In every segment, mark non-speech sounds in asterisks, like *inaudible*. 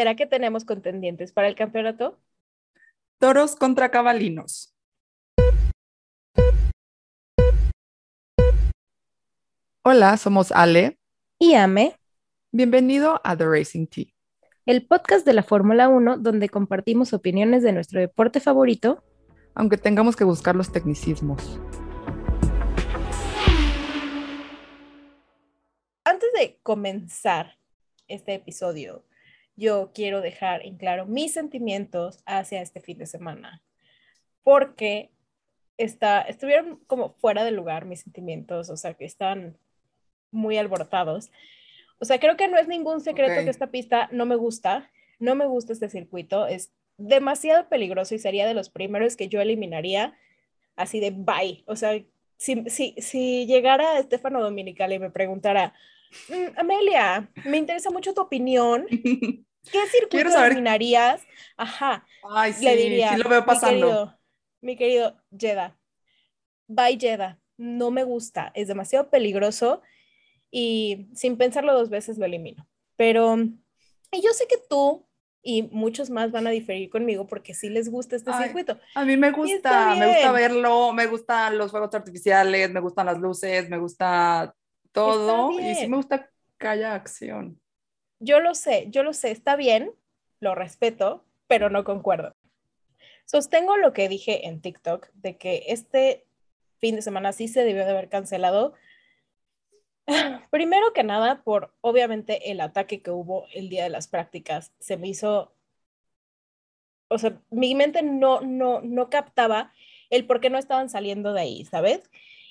¿Será que tenemos contendientes para el campeonato? Toros contra cabalinos. Hola, somos Ale Y Ame, Bienvenido a The Racing Tea. el podcast de la Fórmula 1 donde compartimos opiniones de nuestro deporte favorito. Aunque tengamos que buscar los tecnicismos. Antes de comenzar este episodio, yo quiero dejar en claro mis sentimientos hacia este fin de semana, porque está, estuvieron como fuera de lugar mis sentimientos, o sea, que están muy alborotados. O sea, creo que no es ningún secreto Ok. que esta pista no me gusta, no me gusta este circuito, es demasiado peligroso y sería de los primeros que yo eliminaría así de bye. O sea, si, si, si llegara Estefano Dominical y me preguntara, "Mm, Amelia, me interesa mucho tu opinión, *laughs* ¿qué circuito saber- eliminarías? Ajá, Ay, sí, le diría, sí lo veo "Mi pasando. querido, mi querido Jeddah, bye Jeddah, no me gusta, es demasiado peligroso y sin pensarlo dos veces lo elimino. Pero y yo sé que tú y muchos más van a diferir conmigo porque sí les gusta este Ay, circuito. A mí me gusta, me gusta verlo, me gustan los fuegos artificiales, me gustan las luces, me gusta todo y sí me gusta que haya acción. Yo lo sé, yo lo sé, está bien, lo respeto, pero no concuerdo. Sostengo lo que dije en TikTok de que este fin de semana sí se debió de haber cancelado. *sighs* Primero que nada, por obviamente el ataque que hubo el día de las prácticas, se me hizo, o sea, mi mente no, no, no captaba el por qué no estaban saliendo de ahí, ¿sabes?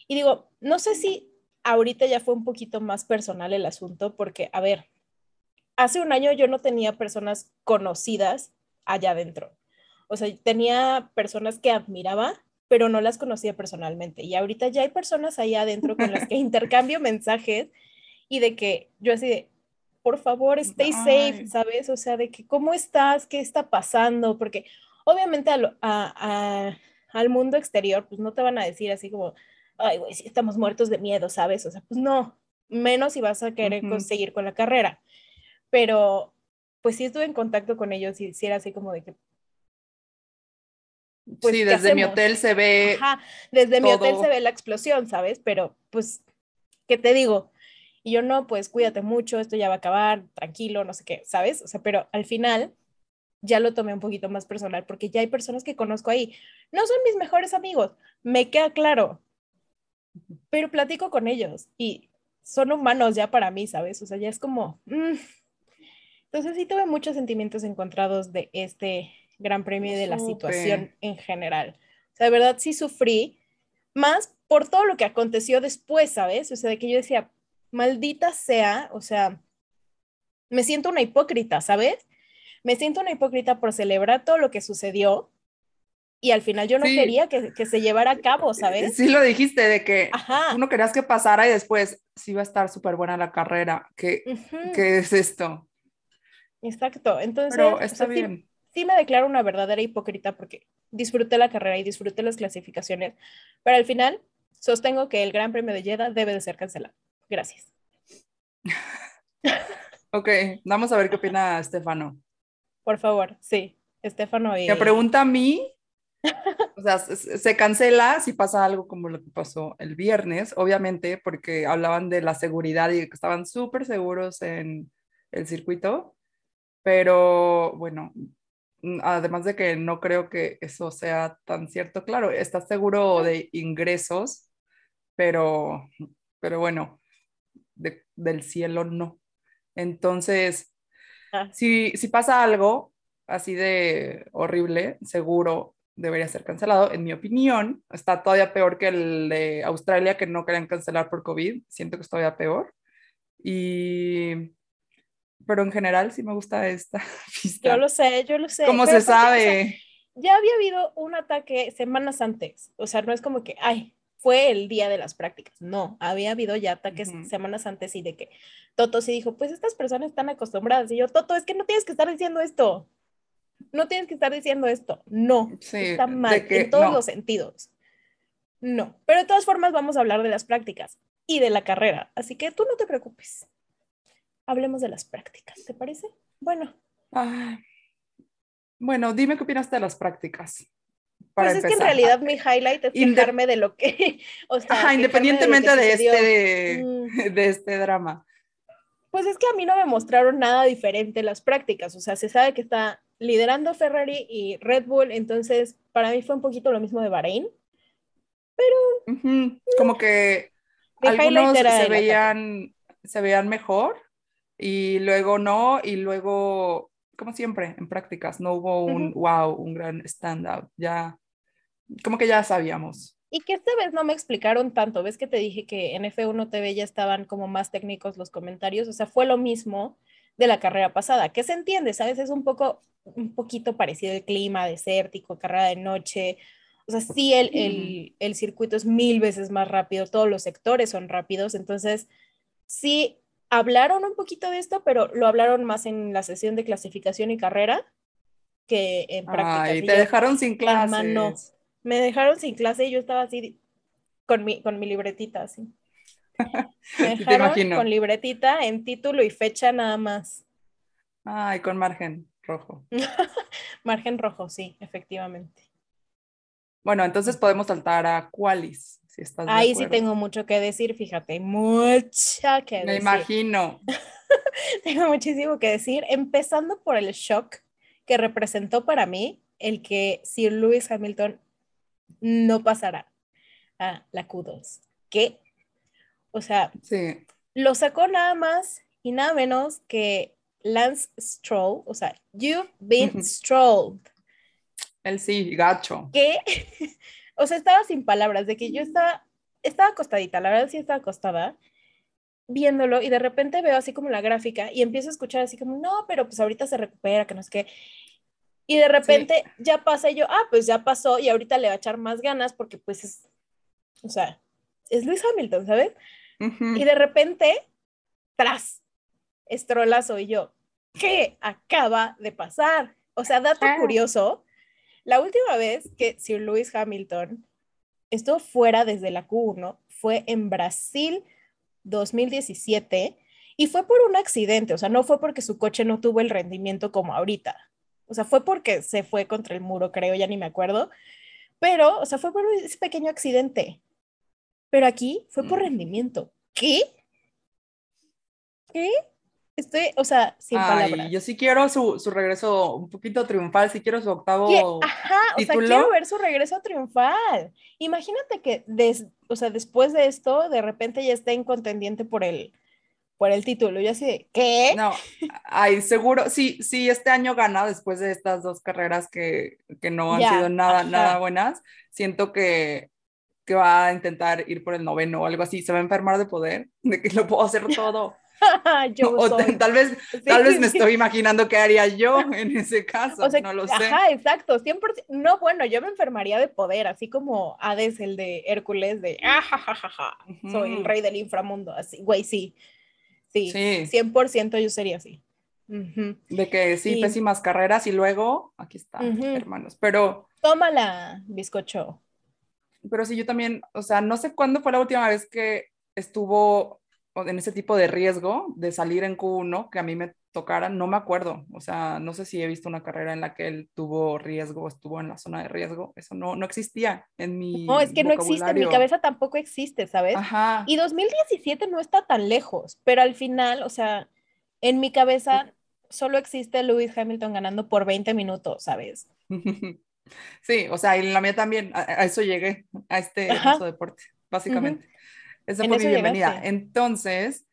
Y digo, no sé si ahorita ya fue un poquito más personal el asunto, porque, a ver, hace un año yo no tenía personas conocidas allá adentro. O sea, tenía personas que admiraba, pero no las conocía personalmente. Y ahorita ya hay personas allá adentro con las que *laughs* intercambio mensajes y de que yo así de, por favor, stay safe. ¿sabes? O sea, de que, ¿cómo estás? ¿Qué está pasando? Porque obviamente a lo- a- a- al mundo exterior, pues no te van a decir así como, ay, güey, sí estamos muertos de miedo, ¿sabes? O sea, pues no, menos si vas a querer Ujú. conseguir con la carrera. Pero, pues sí estuve en contacto con ellos y sí era así como de que, pues, sí, ¿qué desde mi hotel se ve Ajá, desde mi hotel se ve la explosión, ¿sabes? Pero, pues, ¿qué te digo? Y yo no, pues cuídate mucho, esto ya va a acabar, tranquilo, no sé qué, ¿sabes? O sea, pero al final ya lo tomé un poquito más personal porque ya hay personas que conozco ahí. No son mis mejores amigos, me queda claro, pero platico con ellos y son humanos ya para mí, ¿sabes? O sea, ya es como... mm. Entonces sí tuve muchos sentimientos encontrados de este gran premio y de la situación en general. O sea, de verdad sí sufrí, más por todo lo que aconteció después, ¿sabes? O sea, de que yo decía, maldita sea, o sea, me siento una hipócrita, ¿sabes? Me siento una hipócrita por celebrar todo lo que sucedió y al final yo no Sí. quería que, que se llevara a cabo, ¿sabes? Sí lo dijiste, de que Ajá. tú no querías que pasara y después sí va a estar súper buena la carrera. ¿Qué, Ujú, qué es esto? Exacto. Entonces, Pero o está sea, sí- bien. sí me declaro una verdadera hipócrita porque disfruté la carrera y disfruté las clasificaciones, pero al final sostengo que el Gran Premio de Jeddah debe de ser cancelado. Gracias. *laughs* Ok, vamos a ver qué opina Estefano. Por favor, sí. Estefano y... Me pregunta a mí, *laughs* o sea, se, se cancela si pasa algo como lo que pasó el viernes, obviamente, porque hablaban de la seguridad y que estaban súper seguros en el circuito, pero bueno, mm, además de que no creo que eso sea tan cierto, claro, estás seguro de ingresos, pero, pero bueno, de- del cielo no. Entonces, Ah, si, si pasa algo así de horrible, seguro debería ser cancelado. En mi opinión, está todavía peor que el de Australia, que no querían cancelar por COVID. Siento que es todavía peor. Y... Pero en general sí me gusta esta *laughs* pista. yo lo sé, yo lo sé. ¿Cómo pero se aparte, o sea, sabe? ya había habido un ataque semanas antes. O sea, no es como que, ay, fue el día de las prácticas. No, había habido ya ataques Ujú. semanas antes y de que Toto sí dijo, pues estas personas están acostumbradas. Y yo, Toto, es que no tienes que estar diciendo esto. No tienes que estar diciendo esto. No, Sí, está mal que en todos no. los sentidos. No, pero de todas formas vamos a hablar de las prácticas y de la carrera. Así que tú no te preocupes. Hablemos de las prácticas, ¿te parece? Bueno, Ah, bueno, dime qué opinaste de las prácticas. Pues es que en realidad mi highlight es quejarme de lo que, *laughs* o sea, independientemente de, este, mm. de este drama. Pues es que a mí no me mostraron nada diferente las prácticas, o sea, se sabe que está liderando Ferrari y Red Bull, entonces para mí fue un poquito lo mismo de Bahrein, pero... Como que algunos se veían, se veían mejor y luego no, y luego, como siempre, en prácticas, no hubo un wow, un gran standout, ya, como que ya sabíamos. Y que esta vez no me explicaron tanto, ves que te dije que en F1 TV ya estaban como más técnicos los comentarios, o sea, fue lo mismo de la carrera pasada, que se entiende, ¿sabes? Es un poco, un poquito parecido el clima desértico, carrera de noche, o sea, sí el, el, el circuito es mil veces más rápido, todos los sectores son rápidos, entonces sí hablaron un poquito de esto, pero lo hablaron más en la sesión de clasificación y carrera que en práctica. Ay, te dejaron sin clase. No, me dejaron sin clase y yo estaba así con mi, con mi libretita, así. *laughs* Me dejaron con libretita en título y fecha nada más. Ay, con margen rojo. *laughs* margen rojo, sí, efectivamente. Bueno, entonces podemos saltar a Qualis, si estás Ahí sí tengo mucho que decir, fíjate, mucha que decir. Me imagino. *laughs* tengo muchísimo que decir, empezando por el shock que representó para mí el que Sir Lewis Hamilton no pasará a la Q2. ¿Qué? O sea, lo sacó nada más y nada menos que Lance Stroll, o sea, you've been strolled. Él sí, gacho. ¿Qué? O sea, estaba sin palabras, de que yo estaba, estaba acostadita, la verdad sí estaba acostada, viéndolo y de repente veo así como la gráfica y empiezo a escuchar así como, no, pero pues ahorita se recupera, que no sé qué. Y de repente ya pasa y yo, ah, pues ya pasó y ahorita le va a echar más ganas porque pues es, o sea, es Luis Hamilton, ¿sabes? Y de repente, tras, estrolazo y yo, ¿qué acaba de pasar? O sea, dato ah. curioso, la última vez que Sir Lewis Hamilton estuvo fuera desde la Q1 fue en Brasil 2017 y fue por un accidente, o sea, no fue porque su coche no tuvo el rendimiento como ahorita. O sea, fue porque se fue contra el muro, creo, ya ni me acuerdo. Pero, o sea, fue por ese pequeño accidente. Pero aquí fue por mm. rendimiento. ¿Qué? ¿Qué? Estoy, o sea, sin palabras. Yo sí quiero su, su, regreso un poquito triunfal, sí quiero su octavo. Ajá, o sea, quiero ver su regreso triunfal. Imagínate que, des, o sea, después de esto, de repente ya está en contendiente por el, por el título. Yo así de, ¿qué? No, ay, seguro, sí, sí, este año gana después de estas dos carreras que, que no han sido nada, nada buenas. Siento que, que va a intentar ir por el noveno o algo así. Se va a enfermar de poder, de que lo puedo hacer *laughs* todo. *laughs* yo o tal vez, *laughs* tal vez me estoy imaginando qué haría yo en ese *laughs* caso, no lo sé. Ajá, exacto, 100%. No, bueno, yo me enfermaría de poder, así como Hades, el de Hércules, de ah, soy el rey del inframundo, así, güey, sí. Sí, 100% yo sería así. De que sí, pésimas carreras y luego, aquí está, hermanos, pero... Tómala, bizcocho. Pero sí, yo también, o sea, no sé cuándo fue la última vez que estuvo en ese tipo de riesgo de salir en Q1, que a mí me tocara, no me acuerdo, o sea, no sé si he visto una carrera en la que él tuvo riesgo, estuvo en la zona de riesgo, eso no, no existía en mi No, es que no existe, en mi cabeza tampoco existe, ¿sabes? Ajá. Y 2017 no está tan lejos, pero al final, o sea, en mi cabeza solo existe Lewis Hamilton ganando por 20 minutos, ¿sabes? *laughs* Sí, o sea, y en la mía también, a, eso llegué, a este deporte, básicamente. Esa fue mi bienvenida. Entonces,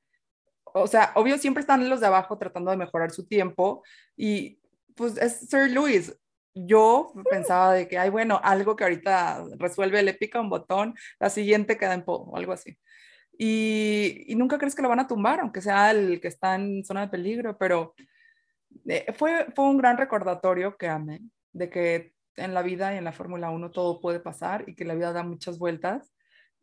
o sea, obvio, siempre están los de abajo tratando de mejorar su tiempo y pues es Sir Louis. Yo pensaba de que, ay, bueno, algo que ahorita resuelve, le pica un botón, la siguiente queda en po o algo así. Y, y, nunca crees que lo van a tumbar, aunque sea el que está en zona de peligro, pero eh, fue, fue un gran recordatorio que amé, de que en la vida y en la Fórmula 1 todo puede pasar y que la vida da muchas vueltas.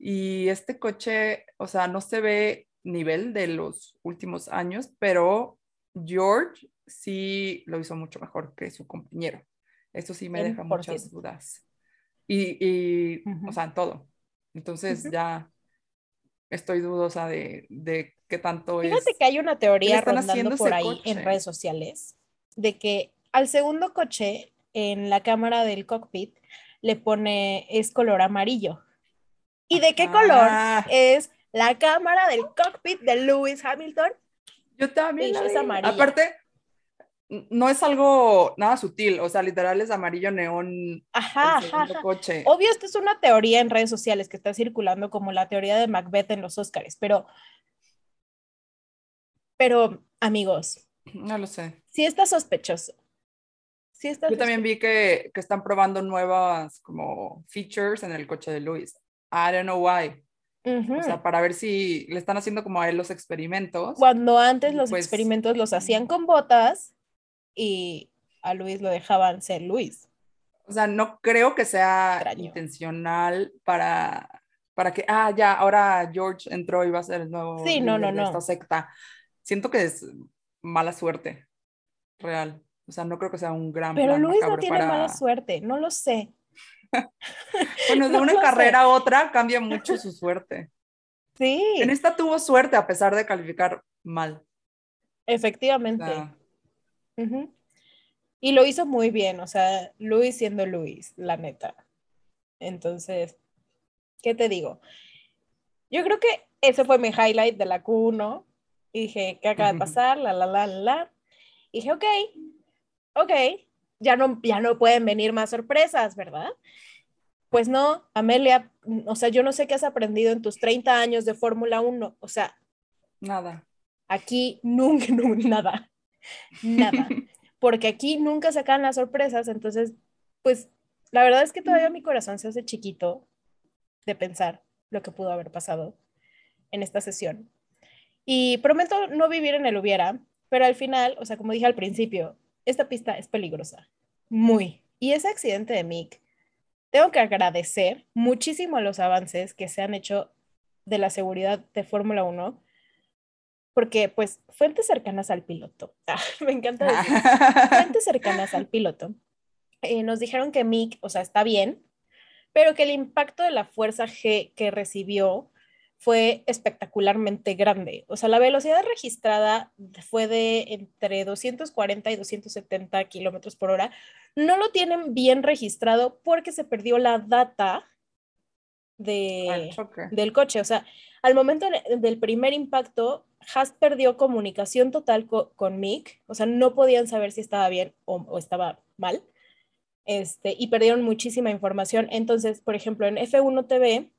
Y este coche, o sea, no se ve nivel de los últimos años, pero George sí lo hizo mucho mejor que su compañero. Eso sí me deja muchas dudas. Y, y o sea, en todo. Entonces ya estoy dudosa de, de qué tanto Fíjate que hay una teoría rondando por ahí en redes sociales de que al segundo coche en la cámara del cockpit le pone es color amarillo. ¿Y de qué color Ah. es la cámara del cockpit de Lewis Hamilton? Yo también. es amarilla. Aparte, no es algo nada sutil, o sea, literal es amarillo neón Ajá, ajá, ajá. coche. Obvio, esto es una teoría en redes sociales que está circulando como la teoría de Macbeth en los Oscars, pero, pero amigos, No lo sé. sí está sospechoso. Sí está Yo también vi que, que están probando nuevas como features en el coche de Luis. I don't know why. Ujú. O sea, para ver si le están haciendo como a él los experimentos. Cuando antes los pues- experimentos los hacían con botas y a Luis lo dejaban ser Luis. O sea, no creo que sea Extraño. intencional para, para que, ah, ya, ahora George entró y va a ser el nuevo Sí, no, no, de no. esta secta. Siento que es mala suerte, real. O sea, no creo que sea un gran Pero plan Luis no tiene para- mala suerte, no lo sé. *laughs* Bueno, de No una sé. carrera a otra cambia mucho su suerte. Sí, En esta tuvo suerte a pesar de calificar mal. O efectivamente. Y lo hizo muy bien, o sea, Luis siendo Luis, la neta. Entonces, ¿qué te digo? Yo creo que ese fue mi highlight de la Q1. Y dije, ¿qué acaba de pasar? La, la, la, la, la. Y dije, ok, ok, ya no, ya no pueden venir más sorpresas, ¿verdad? Pues no, Amelia, o sea, yo no sé qué has aprendido en tus 30 años de Fórmula 1, o sea, nada. aquí nunca, *laughs* nu- nada, nada, porque aquí nunca sacan las sorpresas, entonces, pues, la verdad es que todavía mi corazón se hace chiquito de pensar lo que pudo haber pasado en esta sesión. Y prometo no vivir en el hubiera, pero al final, o sea, como dije al principio, esta pista es peligrosa, muy. Y ese accidente de Mick, tengo que agradecer muchísimo los avances que se han hecho de la seguridad de Fórmula 1, porque pues fuentes cercanas al piloto, *laughs* ah, me encanta decir, fuentes cercanas al piloto, eh, nos dijeron que Mick, o sea, está bien, pero que el impacto de la fuerza G que recibió fue espectacularmente grande. O sea, la velocidad registrada fue de entre 240 y 270 kilómetros por hora. No lo tienen bien registrado porque se perdió la data de, del coche. O sea, al momento de- del primer impacto, Haas perdió comunicación total co- con Mick. O sea, no podían saber si estaba bien o, o estaba mal. Este, y perdieron muchísima información. Entonces, por ejemplo, en F1 TV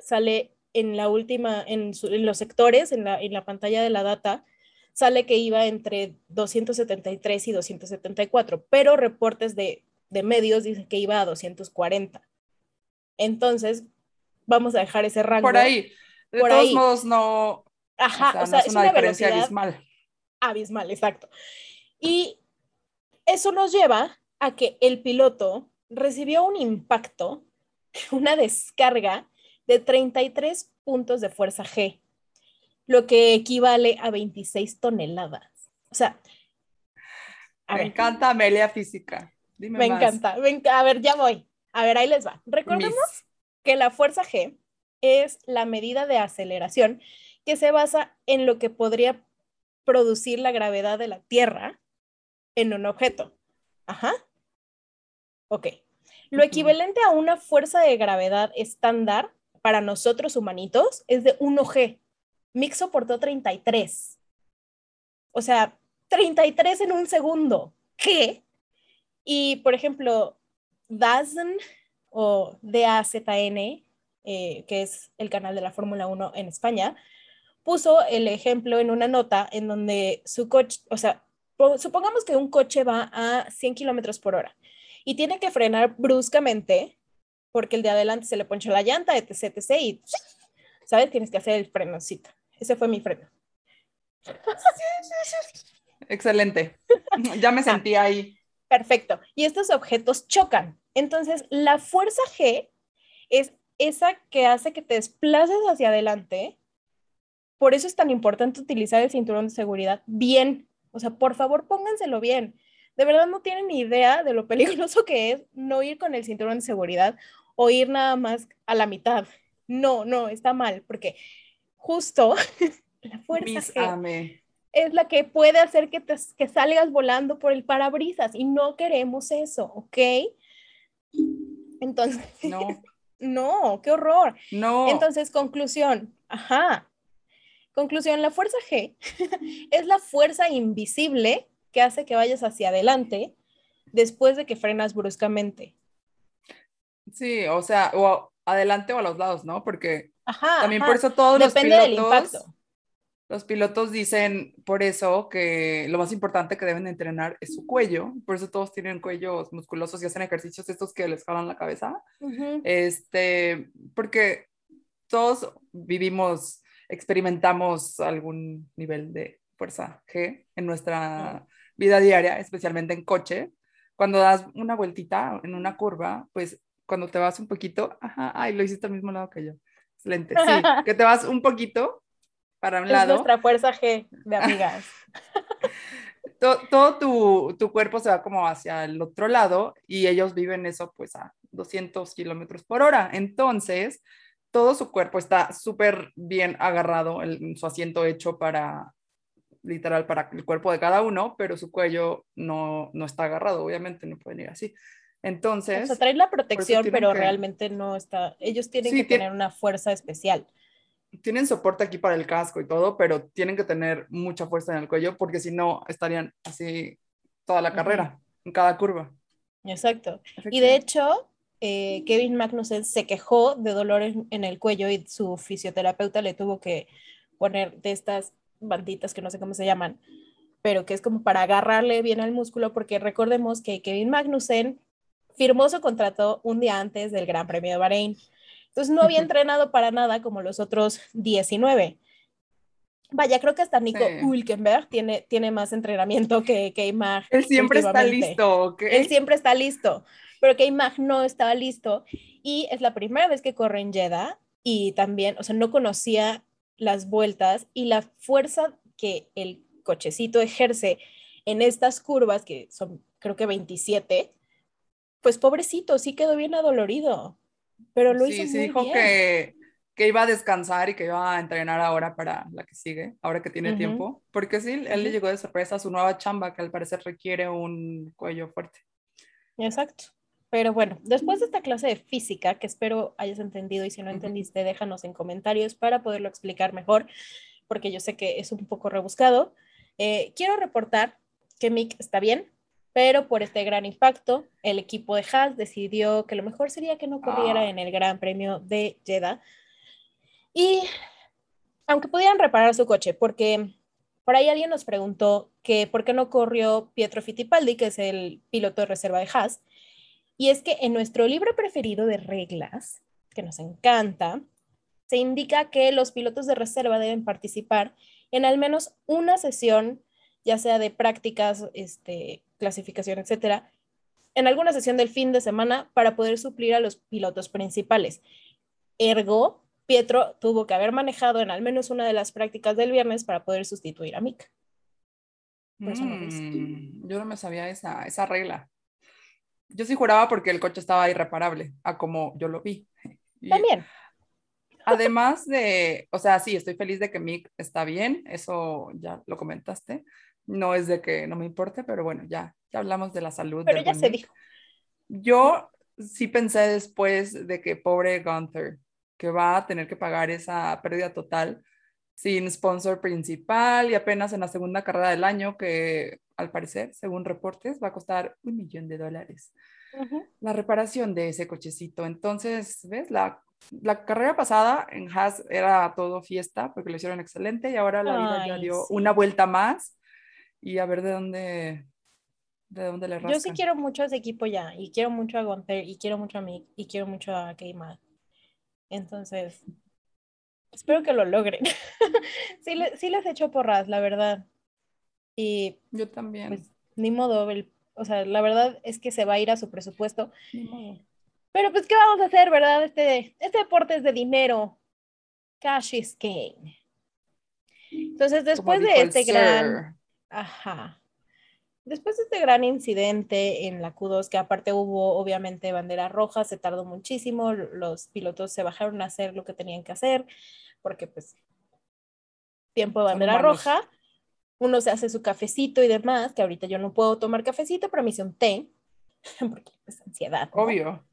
sale en la última, en, su- en los sectores, en la, en la pantalla de la data, sale que iba entre 273 y 274, pero reportes de, de medios dicen que iba a 240. Entonces, vamos a dejar ese rango. Por ahí. De Por todos ahí. modos, no, Ajá, o sea, no es una, diferencia velocidad abismal. abismal, exacto. Y eso nos lleva a que el piloto recibió un impacto, *laughs* una descarga de 33 puntos de fuerza G, lo que equivale a 26 toneladas. O sea, a Me ver, encanta Amelia Física. Dime me más. encanta. a ver, ya voy. A ver, ahí les va. Recordemos que la fuerza G es la medida de aceleración que se basa en lo que podría producir la gravedad de la Tierra en un objeto. Ajá. Ok. Lo equivalente a una fuerza de gravedad estándar para nosotros humanitos es de 1G. Mick soportó 33. O sea, 33 en un segundo. ¿Qué? Y, por ejemplo, DAZN o DAZN, eh, que es el canal de la Fórmula 1 en España, puso el ejemplo en una nota en donde su coche, o sea, po- supongamos que un coche va a 100 kilómetros por hora y tiene que frenar bruscamente porque el de adelante se le poncha la llanta, etc, etc, y, ¿sabes? Tienes que hacer el frenocito. Ese fue mi freno. Excelente. Ya me sentí ahí. Perfecto. Y estos objetos chocan. Entonces, la fuerza G es esa que hace que te desplaces hacia adelante. Por eso es tan importante utilizar el cinturón de seguridad bien. O sea, por favor, pónganselo bien. De verdad no tienen ni idea de lo peligroso que es no ir con el cinturón de seguridad o ir nada más a la mitad. No, no, está mal, porque justo *laughs* la fuerza es la que puede hacer que, te, que salgas volando por el parabrisas y no queremos eso, ¿ok? Entonces, *laughs* no, no, qué horror. No. Entonces, conclusión, ajá. Conclusión, la fuerza G *laughs* es la fuerza invisible que hace que vayas hacia adelante después de que frenas bruscamente. Sí, o sea, o adelante o a los lados, ¿no? Porque también por eso todos los pilotos, los pilotos dicen por eso que lo más importante que deben entrenar es su cuello, por eso todos tienen cuellos musculosos y hacen ejercicios estos que les jalan la cabeza, este, porque todos vivimos, experimentamos algún nivel de fuerza G en nuestra vida diaria, especialmente en coche. Cuando das una vueltita en una curva, pues cuando te vas un poquito, ajá, ay, lo hiciste al mismo lado que yo. Excelente. Sí, *laughs* que te vas un poquito para un lado. Es nuestra fuerza G de *laughs* amigas. todo, todo tu, tu, cuerpo se va como hacia el otro lado y ellos viven eso pues a 200 kilómetros por hora. Entonces, todo su cuerpo está súper bien agarrado en su asiento hecho para, literal, para el cuerpo de cada uno, pero su cuello no, no está agarrado, obviamente, no pueden ir así. Entonces. O sea, traen la protección, pero realmente no está. Ellos tienen que tener una fuerza especial. Tienen soporte aquí para el casco y todo, pero tienen que tener mucha fuerza en el cuello porque si no estarían así toda la carrera, en cada curva. Exacto. Y de hecho, eh, Kevin Magnussen se quejó de dolores en el cuello y su fisioterapeuta le tuvo que poner de estas banditas que no sé cómo se llaman, pero que es como para agarrarle bien al músculo, porque recordemos que Kevin Magnussen firmó su contrato un día antes del Gran Premio de Bahrein. Entonces no había entrenado para nada como los otros 19. Vaya, creo que hasta Nico Hülkenberg tiene, tiene más entrenamiento que Keimag. Él siempre está listo. Él siempre está listo, pero Keimag no estaba listo y es la primera vez que corre en Jeddah y también, o sea, no conocía las vueltas y la fuerza que el cochecito ejerce en estas curvas, que son creo que 27, pues pobrecito, sí quedó bien adolorido, pero lo hizo sí, muy dijo Que, que iba a descansar y que iba a entrenar ahora para la que sigue, ahora que tiene tiempo, porque sí, él le llegó de sorpresa a su nueva chamba, que al parecer requiere un cuello fuerte. Exacto. Pero bueno, después de esta clase de física, que espero hayas entendido y si no entendiste, déjanos en comentarios para poderlo explicar mejor, porque yo sé que es un poco rebuscado. Eh, quiero reportar que Mick está bien, pero por este gran impacto, el equipo de Haas decidió que lo mejor sería que no corriera ah. en el Gran Premio de Jeddah. Y aunque pudieran reparar su coche, porque por ahí alguien nos preguntó que por qué no corrió Pietro Fittipaldi, que es el piloto de reserva de Haas. Y es que en nuestro libro preferido de reglas, que nos encanta, se indica que los pilotos de reserva deben participar en al menos una sesión, ya sea de prácticas, este, clasificación, etcétera, en alguna sesión del fin de semana para poder suplir a los pilotos principales. Ergo, Pietro tuvo que haber manejado en al menos una de las prácticas del viernes para poder sustituir a Mick. Mm, yo no me sabía esa, esa regla. Yo sí juraba porque el coche estaba irreparable, a como yo lo vi. También. Además de, o sea, sí, estoy feliz de que Mick está bien, eso ya lo comentaste, no es de que no me importe, pero bueno, ya, ya hablamos de la salud. Pero ya se dijo. Yo sí pensé después de que pobre Gunther, que va a tener que pagar esa pérdida total sin sponsor principal y apenas en la segunda carrera del año, que al parecer, según reportes, va a costar un millón de dólares. La reparación de ese cochecito. Entonces, ¿ves? La, la carrera pasada en Haas era todo fiesta porque lo hicieron excelente y ahora la vida ya dio una vuelta más y a ver de dónde, de dónde le rascan. Yo sí quiero mucho a ese equipo ya, y quiero mucho a Gunther, y quiero mucho a Mick, y quiero mucho a Keima. Entonces, espero que lo logren. *laughs* sí, sí les echo porras, la verdad. Y yo también. Pues, ni modo, o sea, la verdad es que se va a ir a su presupuesto. Pero pues, ¿qué vamos a hacer, verdad? Este, este deporte es de dinero. Cash is king. Entonces, después de este gran Ajá. Después de este gran incidente en la Q2, que aparte hubo obviamente bandera roja, se tardó muchísimo, los pilotos se bajaron a hacer lo que tenían que hacer, porque pues tiempo de bandera roja, uno se hace su cafecito y demás, que ahorita yo no puedo tomar cafecito, pero me hice un té, *laughs* porque es ansiedad. Obvio.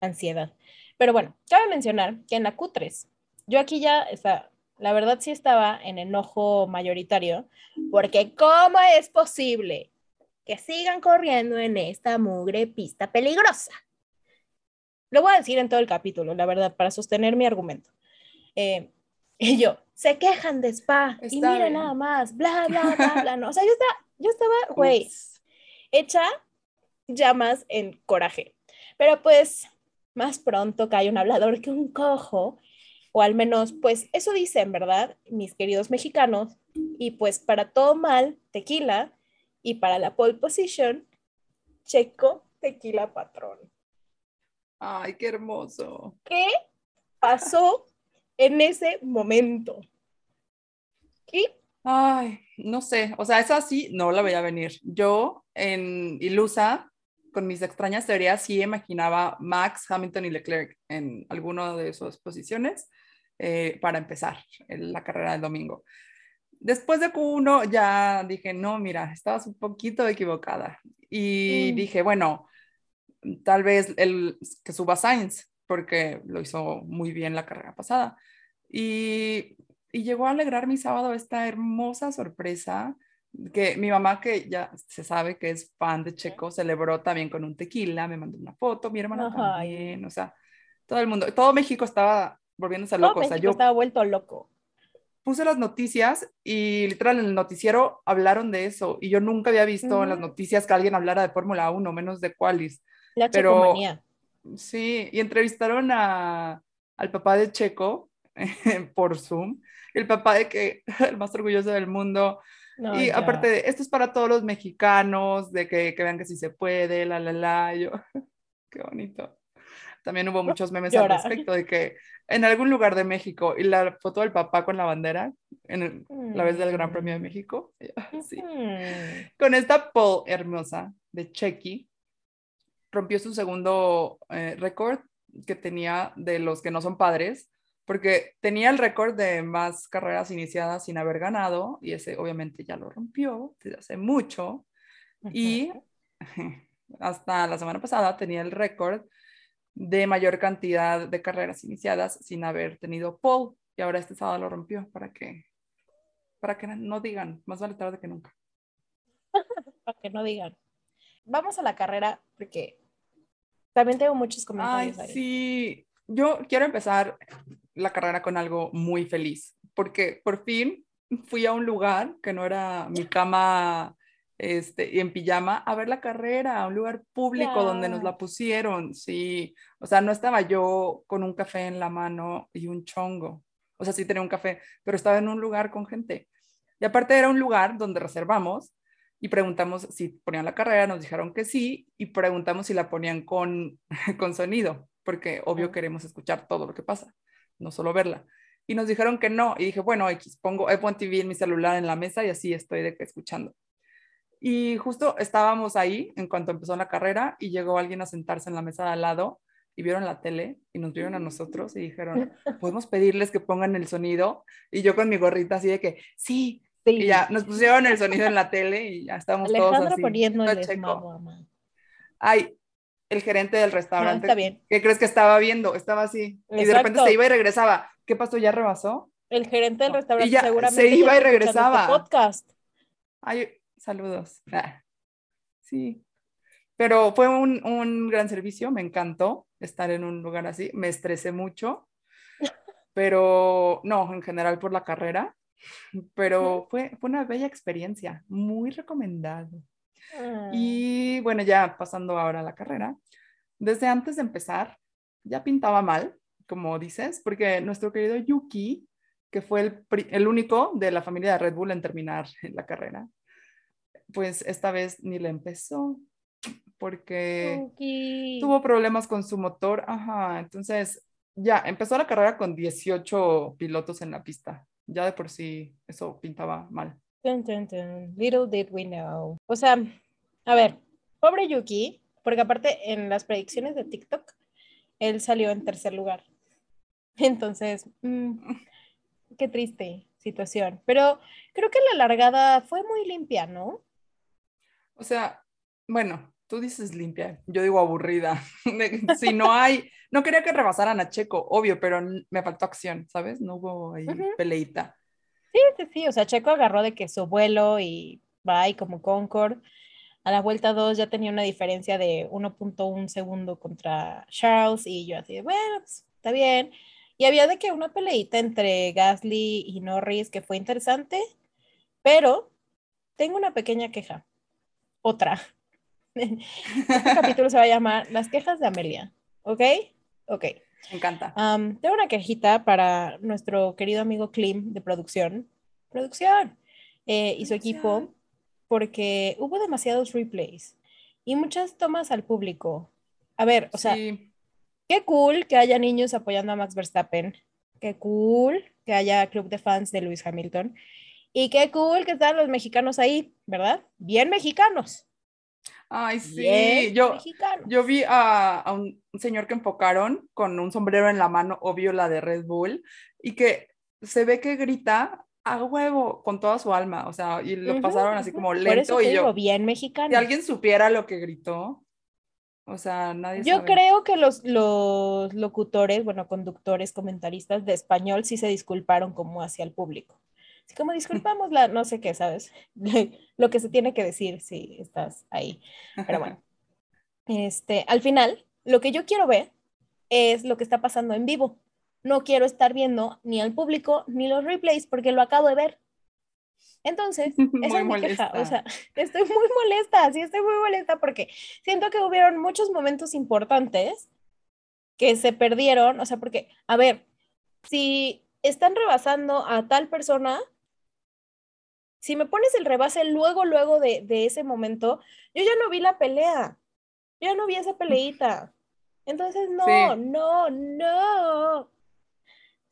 Ansiedad. Pero bueno, cabe mencionar que en la Q3, yo aquí ya, está, la verdad sí estaba en enojo mayoritario, porque ¿cómo es posible que sigan corriendo en esta mugre pista peligrosa? Lo voy a decir en todo el capítulo, la verdad, para sostener mi argumento. Eh, *laughs* y yo, se quejan de spa y mira nada más, bla, bla, bla, bla, no. O sea, yo estaba, yo estaba, *laughs* güey, hecha llamas en coraje. Pero pues, más pronto cae un hablador que un cojo, o al menos, pues, eso dicen, ¿verdad? Mis queridos mexicanos. Y pues, para todo mal, tequila. Y para la pole position, checo tequila patrón. Ay, qué hermoso. ¿Qué pasó en ese momento? ¿Qué? Ay, no sé, o sea, eso así no la veía venir. Yo en Ilusa, con mis extrañas teorías, sí imaginaba Max, Hamilton y Leclerc en alguna de sus posiciones eh, para empezar la carrera del domingo. Después de Q1 ya dije, no, mira, estabas un poquito equivocada. Y mm. dije, bueno, tal vez el, que suba Sainz, porque lo hizo muy bien la carrera pasada. Y, y llegó a alegrar mi sábado esta hermosa sorpresa que mi mamá, que ya se sabe que es fan de Checo, celebró también con un tequila, me mandó una foto, mi hermana también, o sea, todo el mundo, todo México estaba volviéndose loco. o sea, yo estaba vuelto loco. Puse las noticias y literal en el noticiero hablaron de eso y yo nunca había visto en las noticias que alguien hablara de Fórmula 1, menos de Qualis. La Pero, Sí, y entrevistaron a, al papá de Checo *laughs* por Zoom, el papá de que *laughs* el más orgulloso del mundo. y aparte de, esto es para todos los mexicanos, de que, que vean que sí se puede, la, la, la, yo, *laughs* qué bonito. También hubo muchos memes al respecto de que en algún lugar de México y la foto del papá con la bandera en la vez del Gran Premio de mm. México. *laughs* Sí. Con esta pole hermosa de Chequi, rompió su segundo eh, récord que tenía de los que no son padres, porque tenía el récord de más carreras iniciadas sin haber ganado, y ese obviamente ya lo rompió desde hace mucho. Y *laughs* hasta la semana pasada tenía el récord de mayor cantidad de carreras iniciadas sin haber tenido pole, y ahora este sábado lo rompió para que, para que no digan, más vale tarde que nunca. *laughs* para que no digan. Vamos a la carrera porque también tengo muchos comentarios. Ay, sí, yo quiero empezar la carrera con algo muy feliz, porque por fin fui a un lugar que no era mi cama este, en pijama a ver la carrera, a un lugar público donde nos la pusieron, sí, o sea, no estaba yo con un café en la mano y un chongo, o sea, sí tenía un café, pero estaba en un lugar con gente. Y aparte era un lugar donde reservamos y preguntamos si ponían la carrera, nos dijeron que sí, y preguntamos si la ponían con, *laughs* con sonido, porque obvio queremos escuchar todo lo que pasa, no solo verla. Y nos dijeron que no, y dije, bueno, X, pongo F1 TV en mi celular en la mesa y así estoy de que escuchando. Y justo estábamos ahí en cuanto empezó la carrera y llegó alguien a sentarse en la mesa de al lado y vieron la tele y nos vieron a nosotros y dijeron, *laughs* ¿podemos pedirles que pongan el sonido? Y yo con mi gorrita así de que, sí, y ya nos pusieron el sonido en la tele y ya estamos todos así. poniendo el Ay, el gerente del restaurante. está bien. ¿Qué crees que estaba viendo? Estaba así. Y de repente se iba y regresaba. ¿Qué pasó? ¿Ya rebasó? El gerente del restaurante ya seguramente se iba y regresaba. Este podcast. Ay, saludos. *laughs* Ah, sí. Pero fue un, un gran servicio, me encantó estar en un lugar así. Me estresé mucho, *laughs* pero no, en general por la carrera pero fue, fue una bella experiencia, muy recomendado. Ah. Y bueno, ya pasando ahora a la carrera, desde antes de empezar, ya pintaba mal, como dices, porque nuestro querido Yuki, que fue el, el único de la familia de Red Bull en terminar *laughs* la carrera, pues esta vez ni le empezó porque tuvo problemas con su motor. Ajá, entonces ya empezó la carrera con 18 pilotos en la pista ya de por sí eso pintaba mal. Little did we know. O sea, a ver, pobre Yuki, porque aparte en las predicciones de TikTok, él salió en tercer lugar. *laughs* Entonces, mm, qué triste. Situación. Pero creo que la largada fue muy limpia, ¿no? O sea, bueno, tú dices limpia, yo digo aburrida. *laughs* si no hay, no quería que rebasaran a Checo, obvio, pero me faltó acción, ¿sabes? No hubo ahí peleita. Sí, sí, sí, o sea, Checo agarró de que su vuelo y va y como Concord. A la vuelta 2 ya tenía una diferencia de 1.1 segundo contra Charles y yo así de, bueno, pues, está bien. Y había de que una peleita entre Gasly y Norris que fue interesante, pero tengo una pequeña queja. Otra. *laughs* Este capítulo se va a llamar Las quejas de Amelia. ¿Ok? Ok. Me encanta. tengo una quejita para nuestro querido amigo Klim de producción. Producción. Eh, y su equipo, porque hubo demasiados replays y muchas tomas al público. A ver, o sea, qué cool que haya niños apoyando a Max Verstappen. Qué cool que haya club de fans de Lewis Hamilton. Y qué cool que están los mexicanos ahí, ¿verdad? Bien mexicanos. Ay, sí, yo, yo vi a, un, señor que enfocaron con un sombrero en la mano, obvio la de Red Bull, y que se ve que grita a huevo con toda su alma, o sea, y lo pasaron así como lento y yo. bien mexicano. Si alguien supiera lo que gritó, o sea, nadie Yo creo que los, los locutores, bueno, conductores, comentaristas de español sí se disculparon como hacia el público. Así como *laughs* disculpamos la, no sé qué, ¿sabes? *laughs* Lo que se tiene que decir si estás ahí. Pero bueno, *laughs* este, al final, lo que yo quiero ver es lo que está pasando en vivo. No quiero estar viendo ni al público ni los replays porque lo acabo de ver. Entonces, *laughs* esa es mi queja. O sea, *laughs* estoy muy molesta, sí, estoy muy molesta porque siento que hubieron muchos momentos importantes que se perdieron. O sea, porque, a ver, si están rebasando a tal persona, si me pones el rebase luego, luego de, ese momento, yo ya no vi la pelea, yo ya no vi esa peleita. Entonces, no, no, no.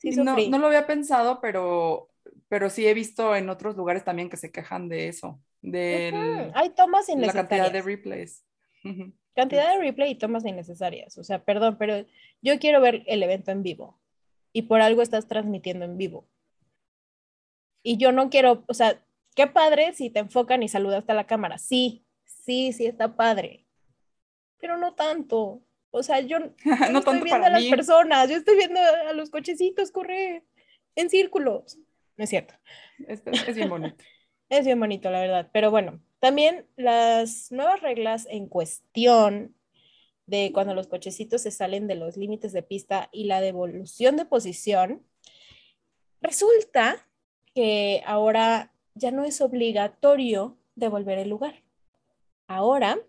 no, no lo había pensado, pero, pero sí he visto en otros lugares también que se quejan de eso. De Hay tomas innecesarias. La cantidad de replays. Cantidad de replay y tomas innecesarias. O sea, perdón, pero yo quiero ver el evento en vivo. Y por algo estás transmitiendo en vivo. Y yo no quiero, o sea, qué padre si te enfocan y saludas a la cámara. Sí, sí, sí está padre. Pero no tanto. O sea, yo *laughs* no, estoy viendo a las personas, yo estoy viendo a los cochecitos correr en círculos. No es cierto. Es, es bien bonito. *laughs* es bien bonito, la verdad. Pero bueno, también las nuevas reglas en cuestión de cuando los cochecitos se salen de los límites de pista y la devolución de posición, resulta que ahora ya no es obligatorio devolver el lugar. Ahora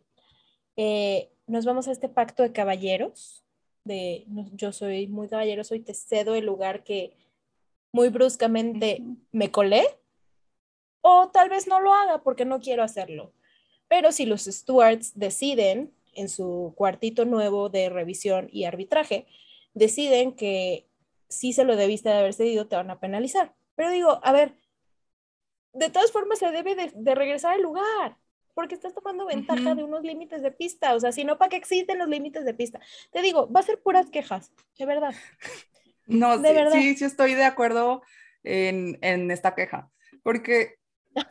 eh, nos vamos a este pacto de caballeros, de yo soy muy caballero, soy te cedo el lugar que muy bruscamente me colé, o tal vez no lo haga porque no quiero hacerlo. Pero si los stewards deciden en su cuartito nuevo de revisión y arbitraje, deciden que sí se lo debiste de haber cedido, te van a penalizar. Pero digo, a ver, de todas formas se debe de, regresar al lugar, porque estás tomando ventaja de unos límites de pista, o sea, si no, ¿para qué existen los límites de pista? Te digo, va a ser puras quejas, de verdad. *laughs* No, de sí, verdad. sí, sí estoy de acuerdo en, en esta queja, porque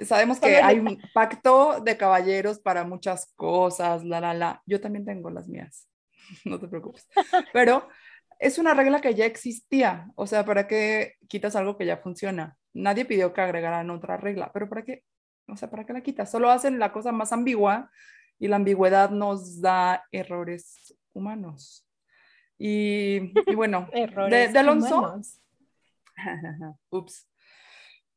sabemos que hay un pacto de caballeros para muchas cosas, la, la, la. Yo también tengo las mías, *laughs* no te preocupes. *laughs* Pero es una regla que ya existía, o sea, ¿para qué quitas algo que ya funciona? Nadie pidió que agregaran otra regla, pero ¿para qué? O sea, ¿para qué la quitas? Solo hacen la cosa más ambigua y la ambigüedad nos da errores humanos. Y, bueno, *laughs* de, Alonso. *laughs* Ups.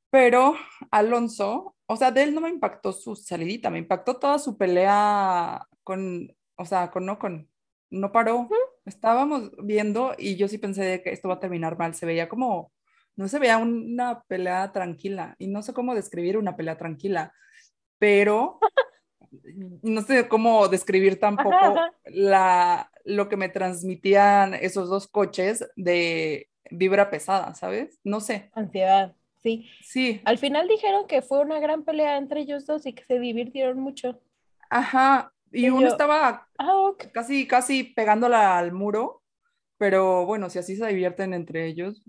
Pero Alonso, o sea, de él no me impactó su salidita, me impactó toda su pelea con, o sea, con no con, no paró. Estábamos viendo y yo sí pensé que esto va a terminar mal. Se veía como no se veía una pelea tranquila y no sé cómo describir una pelea tranquila, pero *laughs* no sé cómo describir tampoco la, lo que me transmitían esos dos coches de vibra pesada, ¿sabes? No sé. Ansiedad, sí. Sí. Al final dijeron que fue una gran pelea entre ellos dos y que se divirtieron mucho. Ajá, y, uno estaba ah, casi, casi pegándola al muro, pero bueno, si así se divierten entre ellos,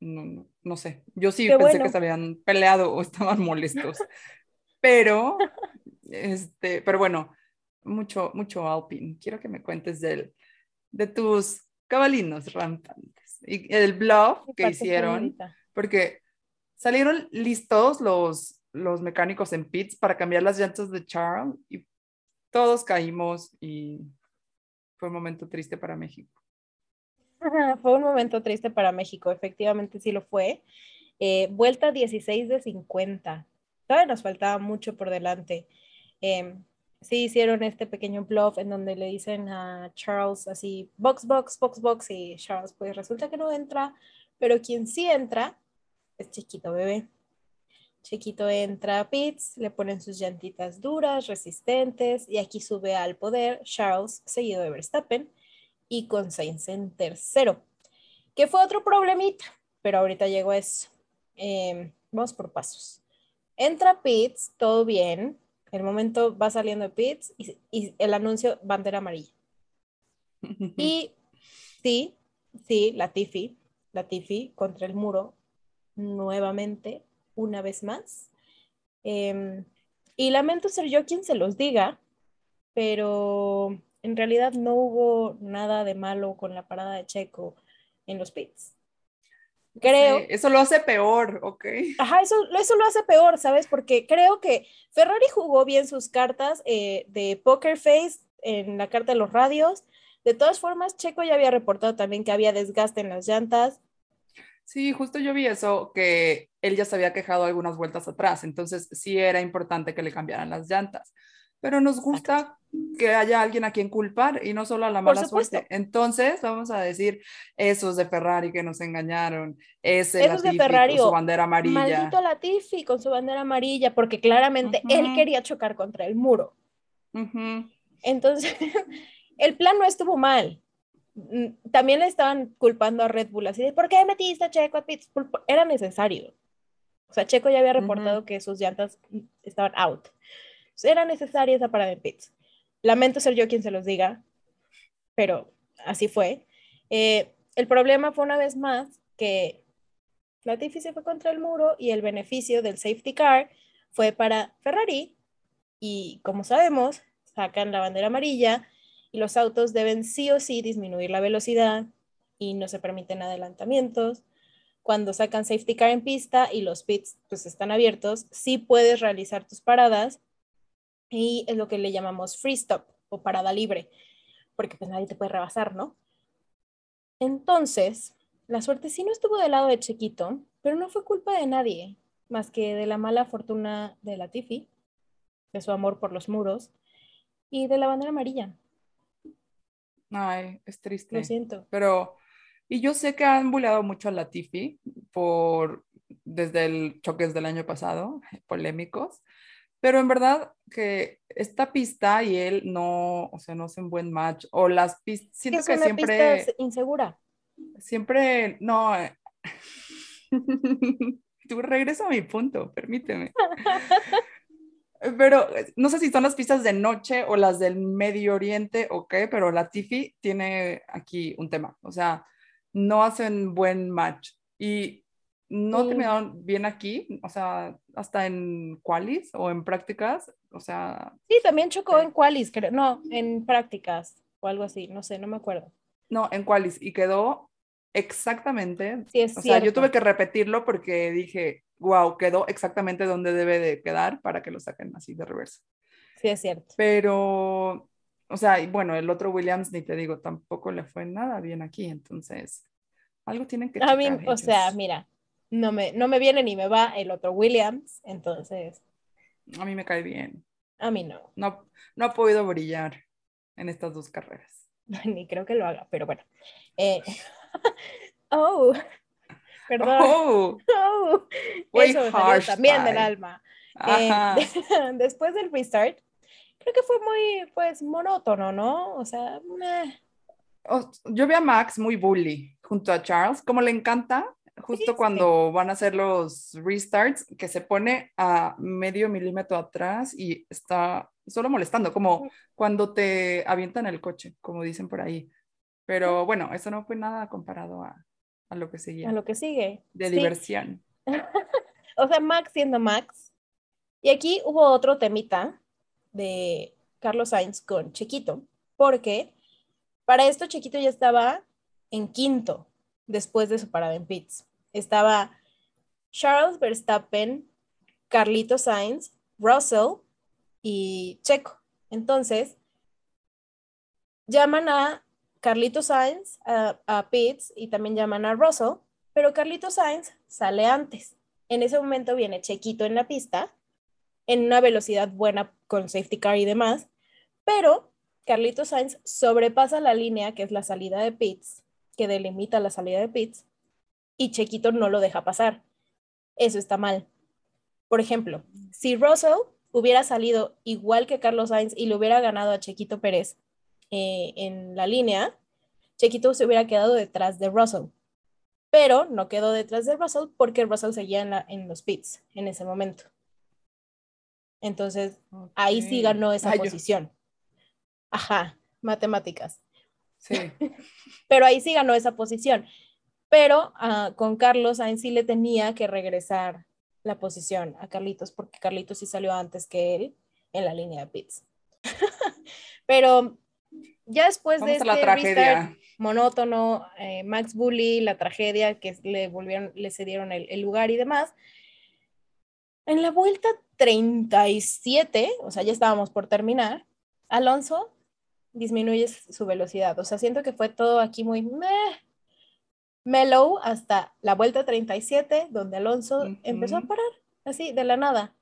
no, no, no sé. Yo sí pensé que se habían peleado o estaban molestos. pero, *laughs* este, pero bueno, mucho, mucho Alpine. Quiero que me cuentes del, de tus cabalinos rampantes y el bluff que hicieron, porque salieron listos los, los mecánicos en pits para cambiar las llantas de Charles y todos caímos y fue un momento triste para México. Fue un momento triste para México, efectivamente sí lo fue. Eh, vuelta 16 de 50. Todavía nos faltaba mucho por delante. Em, sí hicieron este pequeño bluff en donde le dicen a Charles así, box, box, box, box, y Charles pues resulta que no entra, pero quien sí entra es Chiquito Bebé. Chiquito entra a Pitts, le ponen sus llantitas duras, resistentes, y aquí sube al poder Charles, seguido de Verstappen, y con Sainz en tercero, que fue otro problemita, pero ahorita llegó eso. Em, vamos por pasos. Entra Pitts, todo bien, el momento va saliendo de pits y, el anuncio bandera amarilla. *laughs* Y sí, sí, la Tiffy, la Tiffy contra el muro nuevamente, una vez más. Em, y lamento ser yo quien se los diga, pero en realidad no hubo nada de malo con la parada de Checo en los pits. Creo. eso lo hace peor, ¿ok? Ajá, eso, eso lo hace peor, ¿sabes? Porque creo que Ferrari jugó bien sus cartas eh, de Poker Face en la carta de los radios. De todas formas, Checo ya había reportado también que había desgaste en las llantas. Sí, justo yo vi eso, que él ya se había quejado algunas vueltas atrás, entonces sí era importante que le cambiaran las llantas. Pero nos gusta que haya alguien a quien culpar y no solo a la mala suerte. Entonces, vamos a decir, esos de Ferrari que nos engañaron, ese esos de Ferrari con su bandera amarilla. Maldito Latifi con su bandera amarilla, porque claramente él quería chocar contra el muro. Entonces, *laughs* el plan no estuvo mal. Mm, también le estaban culpando a Red Bull, así de, ¿por qué metiste a Checo a pits? Era necesario. O sea, Checo ya había reportado que sus llantas estaban out. Era necesaria esa parada de pits. Lamento ser yo quien se los diga, pero así fue. Eh, el problema fue una vez más que Latifi se fue contra el muro y el beneficio del safety car fue para Ferrari y como sabemos, sacan la bandera amarilla y los autos deben sí o sí disminuir la velocidad y no se permiten adelantamientos. Cuando sacan safety car en pista y los pits pues están abiertos, sí puedes realizar tus paradas y es lo que le llamamos free stop o parada libre, porque pues nadie te puede rebasar, ¿no? Entonces, la suerte sí no estuvo del lado de Chiquito, pero no fue culpa de nadie, más que de la mala fortuna de la Tiffy, de su amor por los muros y de la bandera amarilla. Ay, es triste. Lo siento. Pero, y yo sé que han bulleado mucho a la Tiffy por, desde el choques del año pasado, polémicos, pero en verdad que esta pista y él no, o sea, no hacen buen match. O las pistas, siento que siempre... Pista insegura. Siempre, no. Eh, *laughs* tú regreso a mi punto, permíteme. *laughs* Pero no sé si son las pistas de noche o las del Medio Oriente o qué, pero la Tiffy tiene aquí un tema. O sea, no hacen buen match. Y no terminaron bien aquí, o sea, hasta en qualis o en prácticas, o sea... Sí, también chocó en qualis, creo, no, en prácticas o algo así, no sé, no me acuerdo. No, en qualis, y quedó exactamente, sí, es o sea, yo tuve que repetirlo porque dije, wow, quedó exactamente donde debe de quedar para que lo saquen así de reversa. Sí, es cierto. Pero, o sea, y bueno, el otro Williams, ni te digo, tampoco le fue nada bien aquí, entonces, algo tienen que... A mí, o sea, mira, no me, no me viene ni me va el otro Williams, entonces. A mí me cae bien. A mí no. No, no ha podido brillar en estas dos carreras. *laughs* Ni creo que lo haga, pero bueno. Eh, *laughs* oh, perdón. Oh, oh. Eso también del alma. Eh, *laughs* después del restart, creo que fue muy, pues, monótono, ¿no? O sea, yo vi a Max muy bully junto a Charles, como le encanta justo cuando van a hacer los restarts, que se pone a medio milímetro atrás y está solo molestando, como cuando te avientan el coche, como dicen por ahí. Pero bueno, eso no fue nada comparado a, a lo que sigue. A lo que sigue. De diversión. *laughs* o sea, Max siendo Max. Y aquí hubo otro temita de Carlos Sainz con Chiquito, porque para esto Chiquito ya estaba en quinto después de su parada en pits. Estaba Charles Verstappen, Carlito Sainz, Russell y Checo. Entonces, llaman a Carlito Sainz a, a Pitts y también llaman a Russell, pero Carlito Sainz sale antes. En ese momento viene Chequito en la pista, en una velocidad buena con safety car y demás, pero Carlito Sainz sobrepasa la línea que es la salida de pits, que delimita la salida de pits, y Chequito no lo deja pasar. Eso está mal. Por ejemplo, si Russell hubiera salido igual que Carlos Sainz y le hubiera ganado a Chequito Pérez eh, en la línea, Chequito se hubiera quedado detrás de Russell. Pero no quedó detrás de Russell porque Russell seguía en, en los pits en ese momento. Entonces, ahí sí ganó esa posición. Ajá, matemáticas. Sí. *laughs* Pero ahí sí ganó esa posición. Pero uh, con Carlos Sainz sí le tenía que regresar la posición a Carlitos porque Carlitos sí salió antes que él en la línea de pits. *laughs* Pero ya después de este la monótono, eh, Max Bully, la tragedia que le volvieron, le cedieron el, el, lugar y demás. En la vuelta 37, o sea, ya estábamos por terminar, Alonso disminuye su velocidad. O sea, siento que fue todo aquí muy meh, mellow hasta la vuelta 37, donde Alonso empezó a parar, así, de la nada.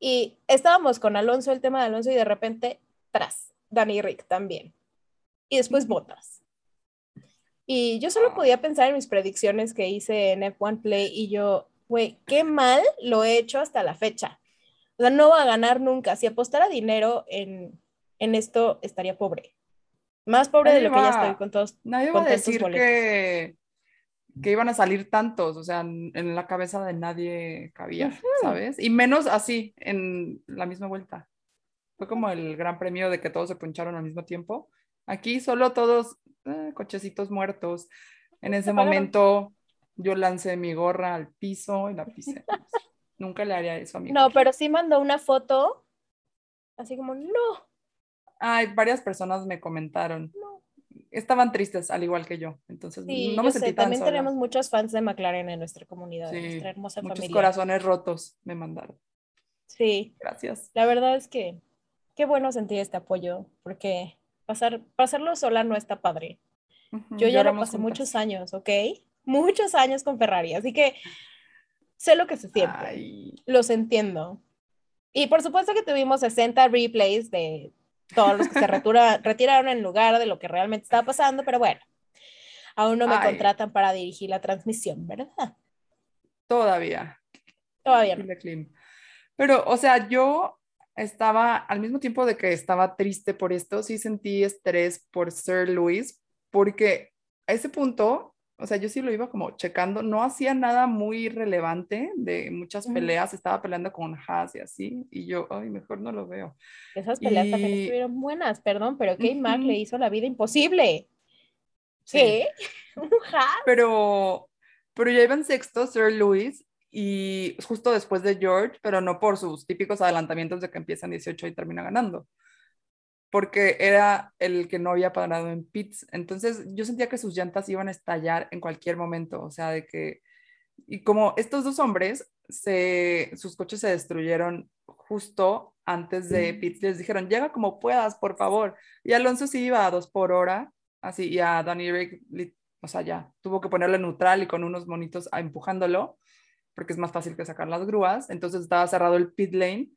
Y estábamos con Alonso, el tema de Alonso, y de repente, tras, Danny Rick también. Y después Botas. Y yo solo podía pensar en mis predicciones que hice en F1 Play y yo, güey, qué mal lo he hecho hasta la fecha. O sea, no va a ganar nunca. Si apostara dinero en, en esto, estaría pobre. Más pobre de lo que ya estoy con todos. Nadie va a decir que, que iban a salir tantos, o sea, en, la cabeza de nadie cabía, ¿sabes? Y menos así, en la misma vuelta. Fue como el gran premio de que todos se puncharon al mismo tiempo. Aquí solo todos eh, cochecitos muertos. En ese momento yo lancé mi gorra al piso y la pisé. *laughs* Nunca le haría eso a mi No, pero sí mandó una foto así como, no. Ay, varias personas me comentaron. No. Estaban tristes, al igual que yo. Entonces, no me sentí También tenemos muchos fans de McLaren en nuestra comunidad, en nuestra hermosa muchos corazones rotos me mandaron. Sí. Gracias. La verdad es que qué bueno sentir este apoyo, porque pasar, pasarlo sola no está padre. Yo ya lo pasé muchos años, ¿ok? Muchos años con Ferrari, así que sé lo que se siente. Los entiendo. Y por supuesto que tuvimos 60 replays de todos los que se retiraron en lugar de lo que realmente estaba pasando, pero bueno, aún no me contratan para dirigir la transmisión, ¿verdad? Todavía. Todavía no. Pero, o sea, yo estaba, al mismo tiempo de que estaba triste por esto, sí sentí estrés por Sir Louis, porque a ese punto, o sea, yo sí lo iba como checando, no hacía nada muy relevante de muchas peleas, estaba peleando con Haas y así, y yo, ay, mejor no lo veo. Esas peleas también estuvieron buenas, perdón, pero Kate Mack le hizo la vida imposible. Sí. *laughs* ¿Un Haas? Pero, pero ya iba en sexto Sir Louis y justo después de George, pero no por sus típicos adelantamientos de que empiezan 18 y termina ganando, porque era el que no había parado en pits. Entonces yo sentía que sus llantas iban a estallar en cualquier momento, o sea, de que, y como estos dos hombres, se, sus coches se destruyeron justo antes de pits, les dijeron, llega como puedas, por favor. Y Alonso sí iba a dos por hora, así, y a Danny Rick, o sea, ya tuvo que ponerle neutral y con unos monitos empujándolo porque es más fácil que sacar las grúas. Entonces estaba cerrado el pit lane.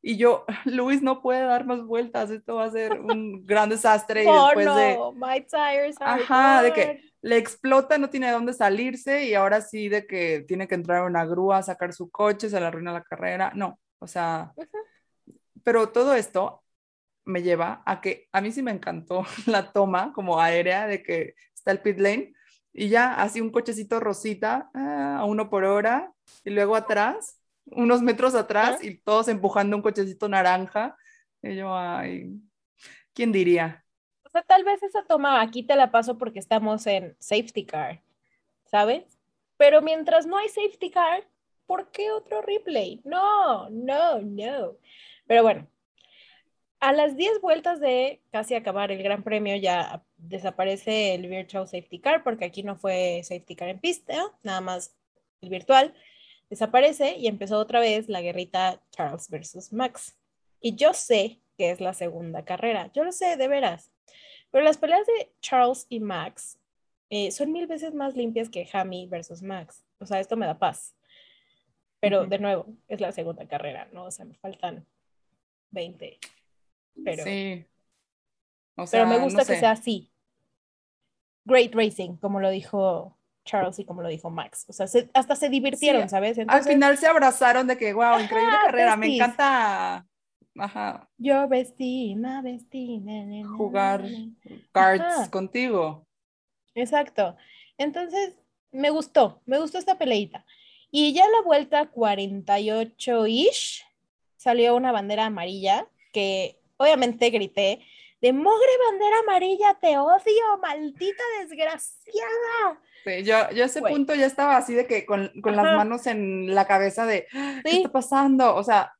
Y yo, *laughs* Luis no puede dar más vueltas, esto va a ser un gran desastre. Y *laughs* oh, después no. de. My tires are Ajá, de que le explota, no tiene de dónde salirse y ahora sí de que tiene que entrar en una grúa, sacar su coche, se le arruina la carrera. No, o sea. Pero todo esto me lleva a que a mí sí me encantó *laughs* la toma como aérea de que está el pit lane y ya así un cochecito rosita ah, a uno por hora y luego atrás, unos metros atrás y todos empujando un cochecito naranja. Y yo, ay, ¿quién diría? O sea, tal vez esa toma aquí te la paso porque estamos en safety car. ¿sabes? Pero mientras no hay safety car, ¿por qué otro replay? No, no, no. Pero bueno, a las 10 vueltas de casi acabar el Gran Premio ya desaparece el Virtual Safety Car porque aquí no fue safety car en pista, nada más el virtual desaparece y empezó otra vez la guerrita Charles versus Max. Y yo sé que es la segunda carrera, yo lo sé, de veras. Pero las peleas de Charles y Max eh, son mil veces más limpias que Hammy versus Max. O sea, esto me da paz. Pero de nuevo, es la segunda carrera, ¿no? O sea, me faltan 20. Pero, sí. pero me gusta que sea así. Great Racing, como lo dijo Charles y como lo dijo Max. O sea, hasta se divirtieron, ¿sabes? Al final se abrazaron de que, wow, increíble carrera, me encanta. Ajá. Yo vestí, na vestí, jugar cards contigo. Exacto. Entonces, me gustó, me gustó esta peleita. Y ya en la vuelta 48-ish salió una bandera amarilla que obviamente grité, de mogre bandera amarilla, te odio, maldita desgraciada. Sí, yo, yo a ese punto ya estaba así de que con, con las manos en la cabeza de, ¿qué está pasando? O sea,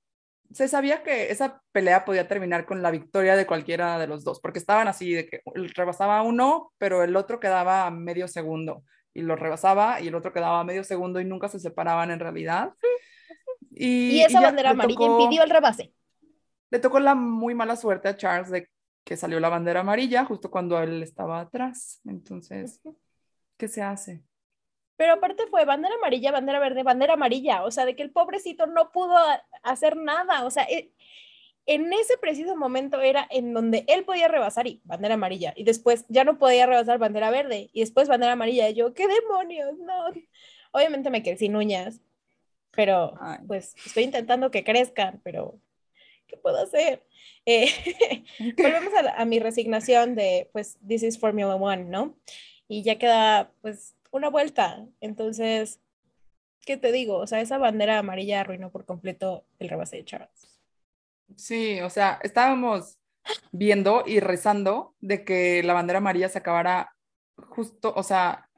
se sabía que esa pelea podía terminar con la victoria de cualquiera de los dos, porque estaban así de que rebasaba uno, pero el otro quedaba a medio segundo y lo rebasaba y el otro quedaba a medio segundo y nunca se separaban en realidad. Y, esa bandera amarilla impidió el rebase. Le tocó la muy mala suerte a Charles de que salió la bandera amarilla justo cuando él estaba atrás. Entonces, ¿qué se hace? Pero aparte fue bandera amarilla, bandera verde, bandera amarilla, o sea, de que el pobrecito no pudo hacer nada, o sea, e, en ese preciso momento era en donde él podía rebasar y bandera amarilla, y después ya no podía rebasar bandera verde, y después bandera amarilla, y yo, ¿qué demonios? No. Obviamente me quedé sin uñas, pero pues estoy intentando que crezcan, pero ¿qué puedo hacer? Eh, *laughs* volvemos a, mi resignación de, pues, this is Formula One, ¿no? Y ya queda, pues, una vuelta. Entonces, ¿qué te digo? O sea, esa bandera amarilla arruinó por completo el rebase de Charles. Sí, o sea, estábamos viendo y rezando de que la bandera amarilla se acabara justo, o sea,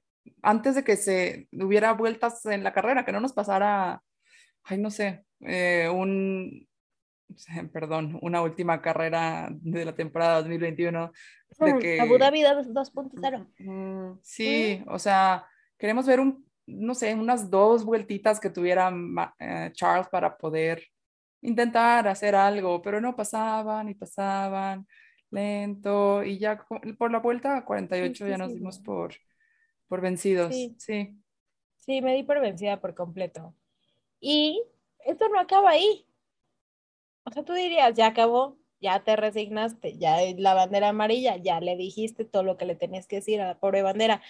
antes de que se hubiera vueltas en la carrera, que no nos pasara, ay, no sé, eh, un, *laughs* perdón, una última carrera de la temporada 2021. De que, Abu Dhabi 2.0. Sí, o sea, queremos ver un, no sé, unas dos vueltitas que tuviera eh, Charles para poder intentar hacer algo, pero no pasaban y pasaban lento y ya por la vuelta 48 ya nos dimos por, por vencidos. Sí. sí. Sí, me di por vencida por completo. Y esto no acaba ahí. O sea, tú dirías, ya acabó, ya te resignaste, ya es la bandera amarilla, ya le dijiste todo lo que le tenías que decir a la pobre bandera.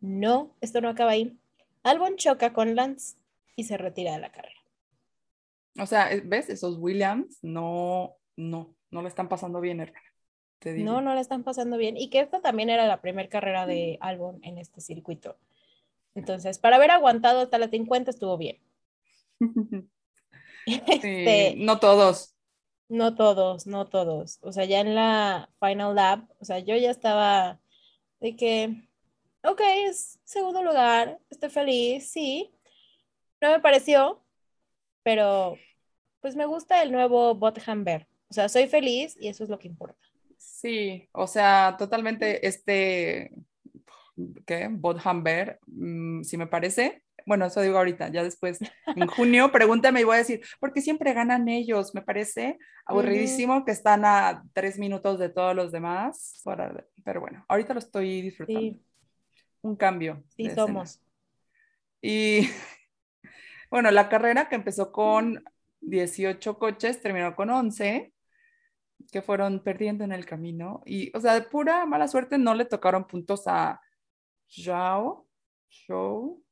No, esto no acaba ahí. Albon choca con Lance y se retira de la carrera. O sea, ¿ves? Esos Williams no, no, no le están pasando bien, hermana. No, no le están pasando bien. Y que esta también era la primera carrera de Albon en este circuito. Entonces, para haber aguantado hasta las 50 estuvo bien. *laughs* *laughs* Este, no todos. No todos, no todos. O sea, ya en la Final Lap, o sea, yo ya estaba de que, ok, es segundo lugar, estoy feliz, sí. No me pareció, pero pues me gusta el nuevo Bot Hamber. O sea, soy feliz y eso es lo que importa. Sí, o sea, totalmente este, ¿qué? Bot Hamber, mm, si me parece, bueno, eso digo ahorita, ya después, en junio, pregúntame y voy a decir, porque siempre ganan ellos, me parece aburridísimo que están a tres minutos de todos los demás, pero bueno, ahorita lo estoy disfrutando. Un cambio. Sí, somos. Y *laughs* bueno, la carrera que empezó con 18 coches, terminó con 11 que fueron perdiendo en el camino. Y, o sea, de pura mala suerte no le tocaron puntos a Zhao, Show,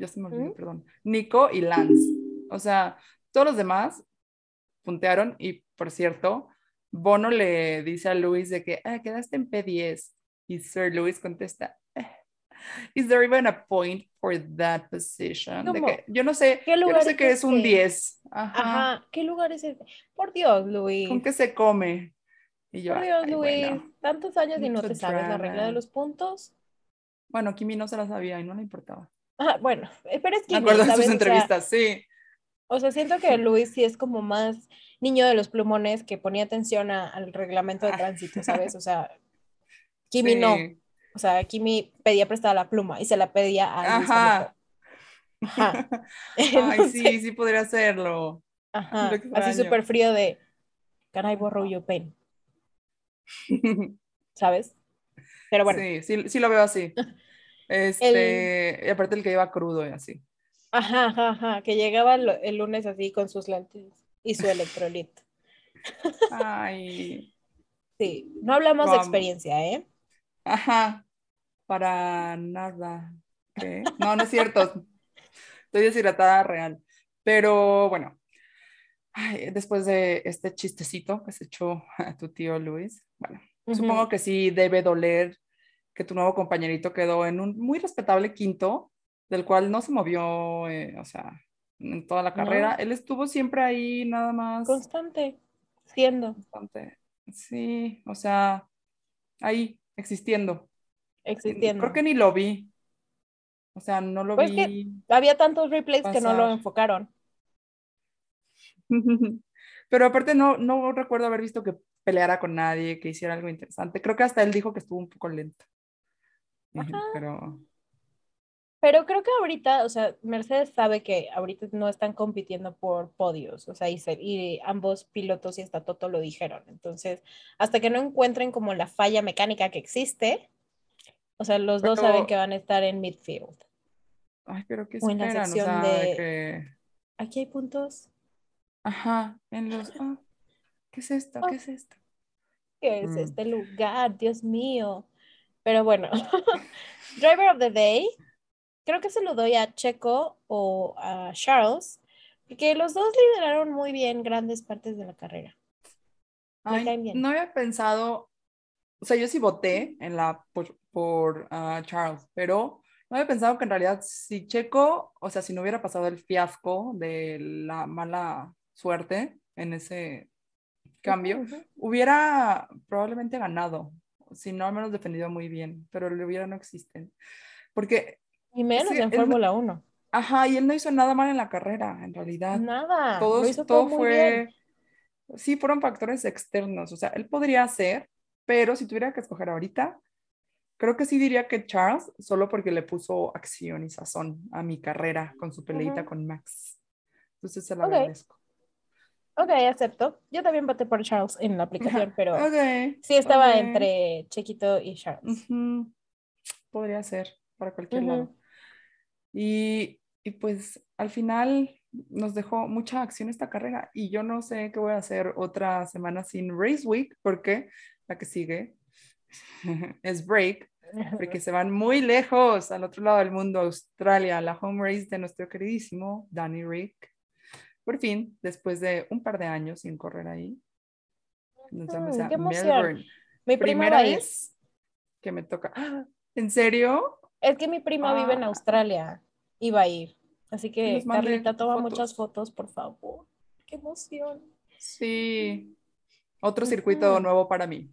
ya se me olvidó, perdón, Nico y Lance. O sea, todos los demás puntearon y, por cierto, Bono le dice a Luis de que ah, quedaste en P10 y Sir Luis contesta, eh, Is there even a point for that position? yo no sé, ¿Qué yo no sé qué es, un 10. Ajá. ¿qué lugar es ese? Por Dios, Luis. ¿Con qué se come? Y yo, Por Dios, Luis, tantos años y no te sabes la regla de los puntos. Bueno, Kimi no se la sabía y no le importaba. Ah, bueno, eh, pero es Me Kimi, acuerdo de sus O sea, entrevistas, sí. O sea, siento que Luis sí es como más niño de los plumones que ponía atención a- al reglamento de Ah. tránsito, ¿sabes? O sea, *laughs* Kimi no. Sí. O sea, Kimi pedía prestada la pluma y se la pedía a Luis Ajá. Ajá. *laughs* Ay, sí, sí podría hacerlo. Ajá. Así súper frío de Can I borrow your pen? *laughs* ¿Sabes? Pero bueno, Sí, sí, sí lo veo así. Este, y aparte el que iba crudo y así. ajá, ajá, ajá, que llegaba el, lunes así con sus lentes y su electrolit. Ay, Sí, no hablamos de experiencia, ¿eh? ajá, para nada. ¿Qué? No, no es cierto. Estoy deshidratada real. Pero bueno, ay, después de este chistecito que se echó a tu tío Luis, bueno, supongo que sí debe doler que tu nuevo compañerito quedó en un muy respetable quinto, del cual no se movió, eh, o sea, en toda la No. carrera. Él estuvo siempre ahí, nada más. Constante, siendo, Bastante. Sí, o sea, ahí, existiendo. existiendo. Creo que ni lo vi. O sea, no lo Pues que- vi. Había tantos replays que no lo enfocaron. *laughs* Pero aparte no, no recuerdo haber visto que peleara con nadie, que hiciera algo interesante. Creo que hasta él dijo que estuvo un poco lento. Ajá. Pero Pero creo que ahorita, o sea, Mercedes sabe que ahorita no están compitiendo por podios, o sea, y, se- y ambos pilotos y hasta Toto lo dijeron. Entonces, hasta que no encuentren como la falla mecánica que existe, o sea, los dos saben que van a estar en midfield. Ay, pero qué O en la esperan, o sección sea, de- de que... Aquí hay puntos. Ajá, en los... ah, ¿Qué es esto? ¿Qué es esto? ¿Qué es Mm. este lugar? Dios mío. Pero bueno, *laughs* Driver of the Day, creo que se lo doy a Checo o a Charles, porque los dos lideraron muy bien grandes partes de la carrera. Ay, no había pensado, o sea, yo sí voté en la, por, por, ah, Charles, pero no había pensado que en realidad si Checo, o sea, si no hubiera pasado el fiasco de la mala suerte en ese cambio, hubiera probablemente ganado, si no al menos defendido muy bien, pero el hubiera no existen. Porque, Y menos Sí, en Fórmula 1. ajá, y él no hizo nada mal en la carrera, en realidad. Nada, Todos- lo hizo todo todo bien. fue, sí, fueron factores externos, o sea, él podría hacer, pero si tuviera que escoger ahorita, creo que sí diría que Charles, solo porque le puso acción y sazón a mi carrera con su peleita con Max. Entonces se lo Ok. agradezco. Ok, acepto. Yo también voté por Charles en la aplicación, *laughs* pero Ok, sí estaba ok. entre Chequito y Charles. Ujú. Podría ser para cualquier Ujú. lado. Y, y pues al final nos dejó mucha acción esta carrera y yo no sé qué voy a hacer otra semana sin Race Week porque la que sigue *laughs* es Break porque se van muy lejos al otro lado del mundo, Australia, la home race de nuestro queridísimo Danny Rick. Por fin, después de un par de años sin correr ahí, nos vamos Mm, a qué emoción. Melbourne. Mi Primera vez que me toca. ¡Ah! ¿En serio? Es que mi prima vive en Ah. Australia y va a ir. Así Que Carlita, toma fotos. muchas fotos, por favor. Qué emoción. Sí. Otro circuito nuevo para mí.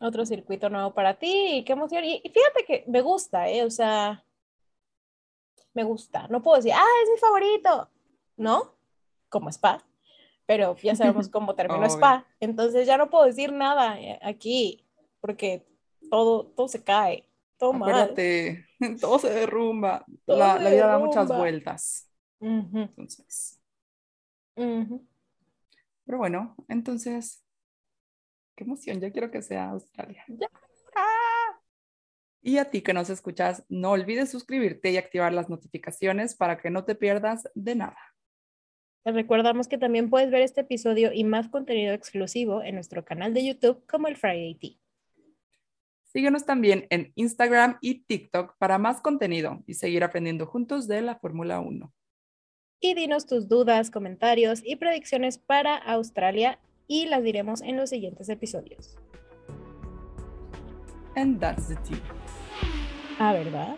Otro circuito nuevo para ti, qué emoción. Y, y fíjate que me gusta, ¿eh? O sea, me gusta. No puedo decir, ah, es mi favorito. ¿No? Como Spa. Pero ya sabemos *laughs* cómo terminó. Spa. Entonces ya no puedo decir nada eh, aquí, porque todo, todo se cae. Todo mal. Acuérdate, *laughs* todo se derrumba. Todo la, se la vida da muchas vueltas. Ujú, Entonces, ujú. pero bueno, entonces, qué emoción, ya quiero que sea Australia. Ya. Y a ti que nos escuchas, no olvides suscribirte y activar las notificaciones para que no te pierdas de nada. Te recordamos que también puedes ver este episodio y más contenido exclusivo en nuestro canal de YouTube como el Friday Tea. Síguenos también en Instagram y TikTok para más contenido y seguir aprendiendo juntos de la Fórmula 1. Y dinos tus dudas, comentarios y predicciones para Australia y las diremos en los siguientes episodios. And that's the tea. Ah, ¿verdad?